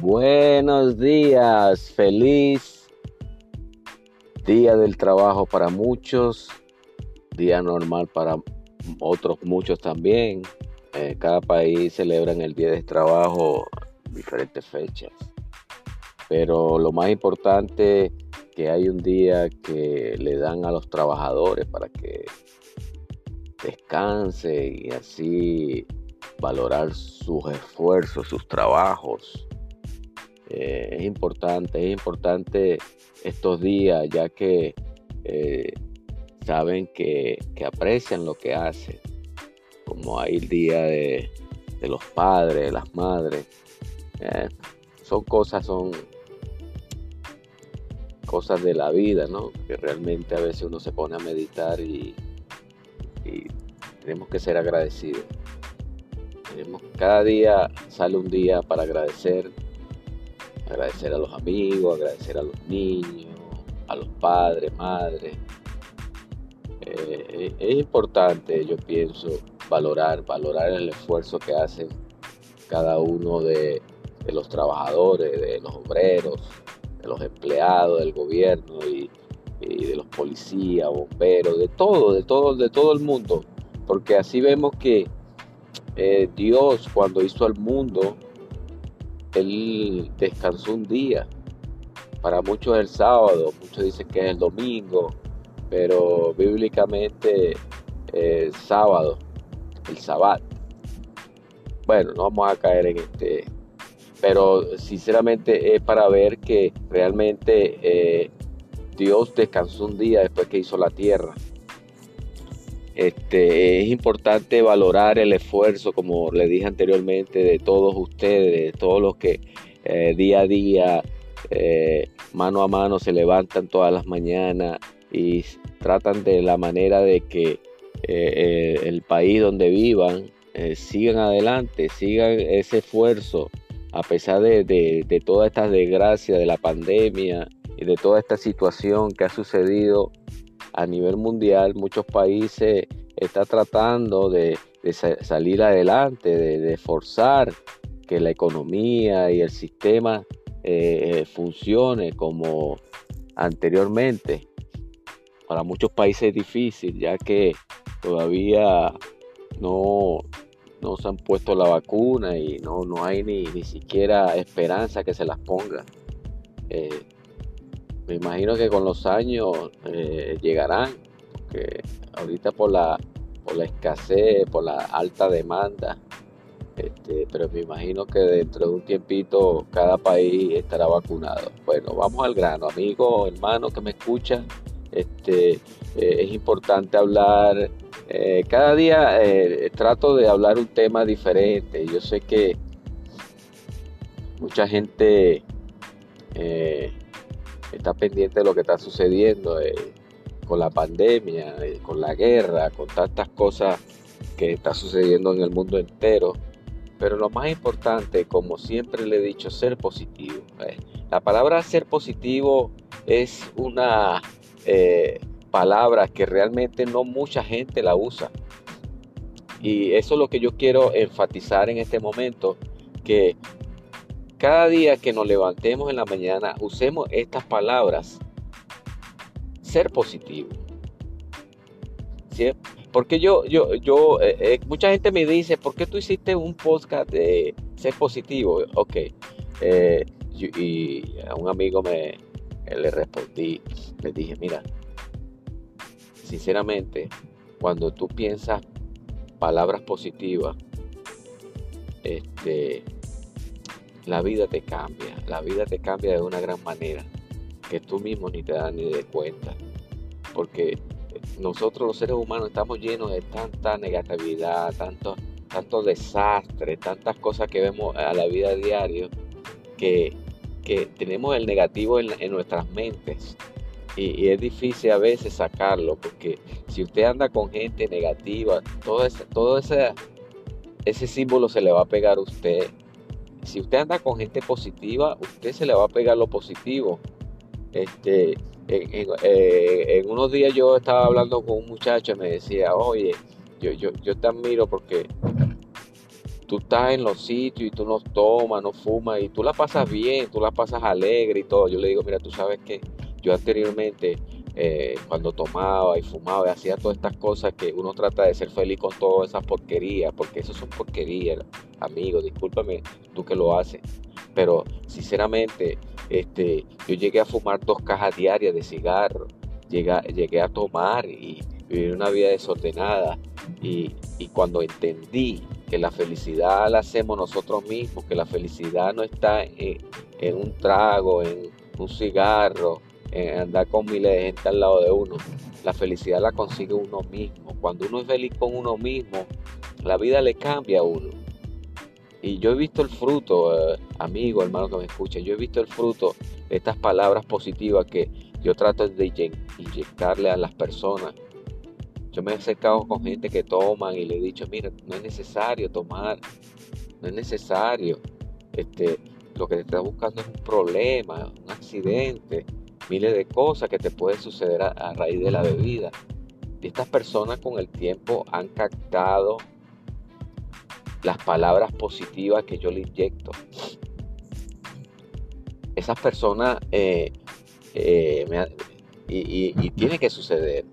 Buenos días, feliz día del trabajo para muchos, día normal para otros muchos también. Eh, cada país celebra en el día del trabajo diferentes fechas. Pero lo más importante que hay un día que le dan a los trabajadores para que descanse y así valorar sus esfuerzos, sus trabajos. Eh, es importante, es importante estos días ya que eh, saben que, aprecian lo que hacen, como hay el día de, los padres, de las madres. Eh, son cosas, son cosas de la vida, ¿no? Que realmente a veces uno se pone a meditar y tenemos que ser agradecidos. Cada día sale un día para agradecer, agradecer a los amigos, agradecer a los niños, a los padres, madres. Eh, es importante, yo pienso, valorar, valorar el esfuerzo que hacen cada uno de, los trabajadores, de los obreros, de los empleados del gobierno y, y de los policías, bomberos, de todo, de todo, de todo el mundo porque así vemos que eh, Dios cuando hizo al mundo, Él descansó un día. Para muchos es el sábado, muchos dicen que es el domingo, pero bíblicamente es sábado, el sabbat. Bueno, no vamos a caer en este, pero sinceramente es para ver que realmente eh, Dios descansó un día después que hizo la tierra. Este, es importante valorar el esfuerzo, como le dije anteriormente, de todos ustedes, de todos los que eh, día a día, eh, mano a mano, se levantan todas las mañanas y tratan de la manera de que eh, el país donde vivan sigan adelante, sigan ese esfuerzo, a pesar de, de, de toda esta desgracia de la pandemia y de toda esta situación que ha sucedido a nivel mundial muchos países están tratando de, salir adelante, de, forzar que la economía y el sistema eh, funcione como anteriormente. Para muchos países es difícil, ya que todavía no, no se han puesto la vacuna y no, no hay ni, ni siquiera esperanza que se las ponga. Eh, me imagino que con los años eh, llegarán, porque ahorita por la, por la escasez, por la alta demanda, este, pero me imagino que dentro de un tiempito cada país estará vacunado. Bueno, vamos al grano, amigo, hermano que me escuchan, este, eh, es importante hablar, eh, cada día trato de hablar un tema diferente, yo sé que mucha gente está pendiente de lo que está sucediendo eh, con la pandemia, eh, con la guerra, con tantas cosas que está sucediendo en el mundo entero. Pero lo más importante, como siempre le he dicho, ser positivo. Eh. La palabra ser positivo es una palabra que realmente no mucha gente la usa. Y eso es lo que yo quiero enfatizar en este momento, que cada día que nos levantemos en la mañana, usemos estas palabras. Ser positivo. Porque yo, yo, yo, eh, eh, mucha gente me dice, ¿por qué tú hiciste un podcast de ser positivo? Ok. Eh, y, a un amigo me le respondí, le dije, mira, sinceramente, cuando tú piensas palabras positivas, este, la vida te cambia, la vida te cambia de una gran manera que tú mismo ni te das ni de cuenta. Porque nosotros los seres humanos estamos llenos de tanta negatividad, tanto, tanto desastre, tantas cosas que vemos a la vida diaria que, que tenemos el negativo en, nuestras mentes. Y, es difícil a veces sacarlo porque si usted anda con gente negativa, todo ese, todo ese, ese símbolo se le va a pegar a usted si usted anda con gente positiva, usted se le va a pegar lo positivo. Este, eh, en, unos días yo estaba hablando con un muchacho y me decía, oye, yo, yo, yo te admiro porque tú estás en los sitios y tú no tomas, no fumas y tú la pasas bien, tú la pasas alegre y todo. Yo le digo, mira, tú sabes que yo anteriormente eh, cuando tomaba y fumaba y hacía todas estas cosas que uno trata de ser feliz con todas esas porquerías, porque eso son porquerías, amigo, discúlpame tú que lo haces, pero sinceramente este, yo llegué a fumar dos cajas diarias de cigarro, llegué, llegué a tomar y vivir una vida desordenada. Y, y cuando entendí que la felicidad la hacemos nosotros mismos, que la felicidad no está en, en un trago, en un cigarro, andar con miles de gente al lado de uno. La felicidad la consigue uno mismo. Cuando uno es feliz con uno mismo, la vida le cambia a uno. Y yo he visto el fruto, eh, amigo, hermano que me escucha, yo he visto el fruto de estas palabras positivas que yo trato de inyectarle a las personas. Yo me he acercado con gente que toman y le he dicho, mira, no es necesario tomar, no es necesario. Este, lo que te está buscando es un problema, un accidente, miles de cosas que te pueden suceder a, raíz de la bebida. Y estas personas con el tiempo han captado las palabras positivas que yo le inyecto. Esas personas, eh, eh, y, tiene que suceder,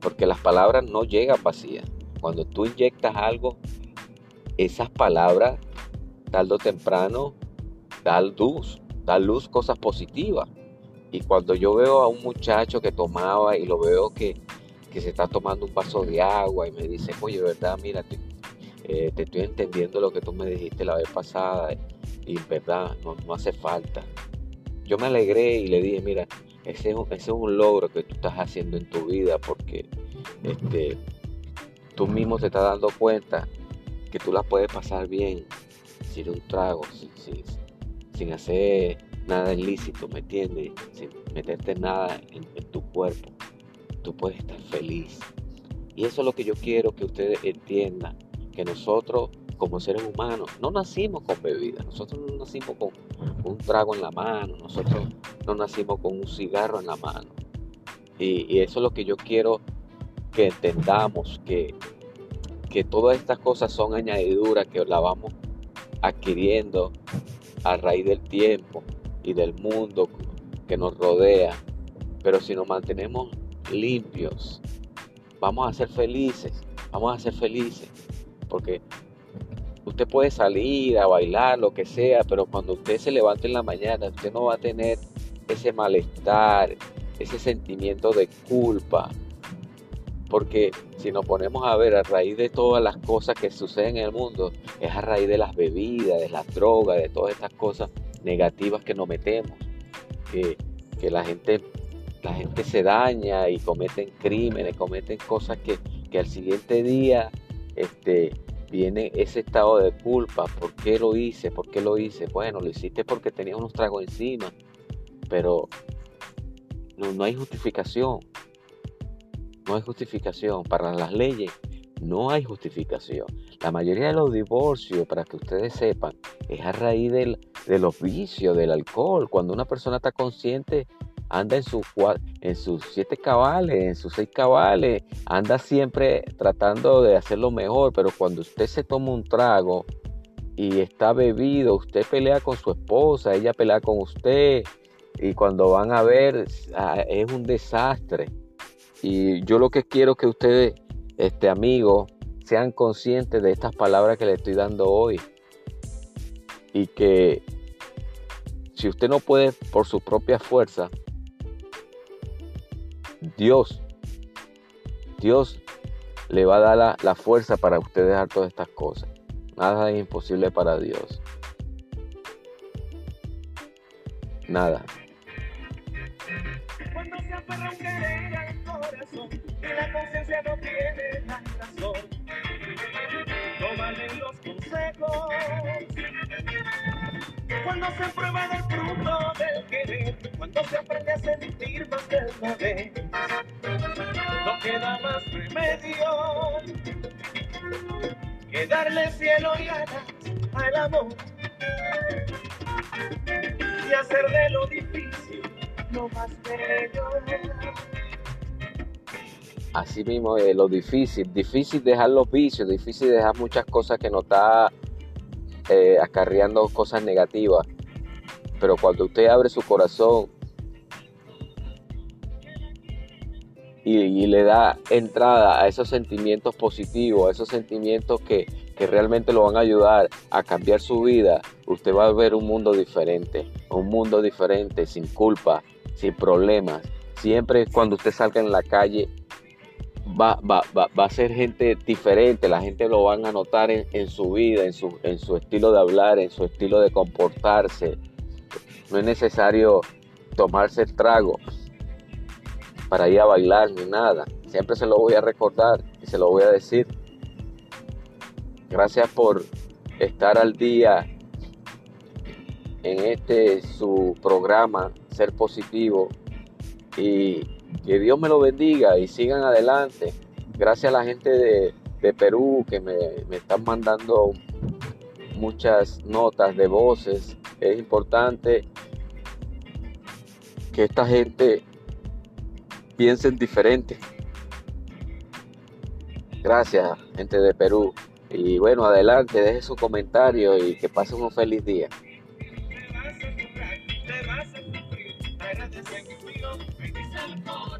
porque las palabras no llegan vacías. Cuando tú inyectas algo, esas palabras, tarde o temprano, dan luz, dan luz cosas positivas. Y cuando yo veo a un muchacho que tomaba y lo veo que, se está tomando un vaso de agua y me dice, oye, verdad, mira, te, eh, estoy entendiendo lo que tú me dijiste la vez pasada y verdad, no, hace falta. Yo me alegré y le dije, mira, ese es, un, ese es un logro que tú estás haciendo en tu vida porque este, tú mismo te estás dando cuenta que tú la puedes pasar bien sin un trago, sin, sin hacer nada ilícito, ¿me entiendes? Sin meterte nada en, tu cuerpo. Tú puedes estar feliz. Y eso es lo que yo quiero que ustedes entiendan, que nosotros como seres humanos no nacimos con bebida, nosotros no nacimos con un trago en la mano, nosotros no nacimos con un cigarro en la mano. Y, eso es lo que yo quiero que entendamos, que, que todas estas cosas son añadiduras que la vamos adquiriendo a raíz del tiempo y del mundo que nos rodea. Pero si nos mantenemos limpios, vamos a ser felices, vamos a ser felices. Porque usted puede salir a bailar, lo que sea, pero cuando usted se levante en la mañana, usted no va a tener ese malestar, ese sentimiento de culpa. Porque si nos ponemos a ver a raíz de todas las cosas que suceden en el mundo, es a raíz de las bebidas, de las drogas, de todas estas cosas negativas que nos metemos, que, la, gente, la gente se daña y cometen crímenes, cometen cosas que, al siguiente día este, viene ese estado de culpa. ¿Por qué lo hice? ¿Por qué lo hice? Bueno, lo hiciste porque tenía unos tragos encima, pero no, no hay justificación. No hay justificación para las leyes. No hay justificación. La mayoría de los divorcios, para que ustedes sepan, es a raíz del, de los vicios, del alcohol. Cuando una persona está consciente, anda en, en sus siete cabales, en sus seis cabales, anda siempre tratando de hacerlo mejor, pero cuando usted se toma un trago y está bebido, usted pelea con su esposa, ella pelea con usted, y cuando van a ver, ah, es un desastre. Y yo lo que quiero que ustedes, este amigo, sean conscientes de estas palabras que le estoy dando hoy. Y que si usted no puede por su propia fuerza, Dios, Dios le va a dar la, la fuerza para usted dejar todas estas cosas. Nada es imposible para Dios. Nada. Se y la conciencia no tiene la razón, no valen los consejos. Cuando se prueba del fruto del querer, cuando se aprende a sentir más de una no queda más remedio que darle cielo y alas al amor y hacer de lo difícil lo más bello. Así mismo es lo difícil, difícil dejar los vicios, difícil dejar muchas cosas que no está eh, acarreando cosas negativas. Pero cuando usted abre su corazón y, le da entrada a esos sentimientos positivos, a esos sentimientos que, que realmente lo van a ayudar a cambiar su vida, usted va a ver un mundo diferente, un mundo diferente, sin culpa, sin problemas. Siempre cuando usted salga en la calle, va, va, va, va, a ser gente diferente, la gente lo van a notar en, su vida, en su, en su estilo de hablar, en su estilo de comportarse. No es necesario tomarse el trago para ir a bailar ni nada. Siempre se lo voy a recordar y se lo voy a decir. Gracias por estar al día en este su programa, Ser Positivo. Y que Dios me lo bendiga y sigan adelante. Gracias a la gente de, Perú que me, están mandando muchas notas de voces. Es importante que esta gente piense diferente. Gracias, gente de Perú. Y bueno, adelante, deje su comentario y que pasen un feliz día. California.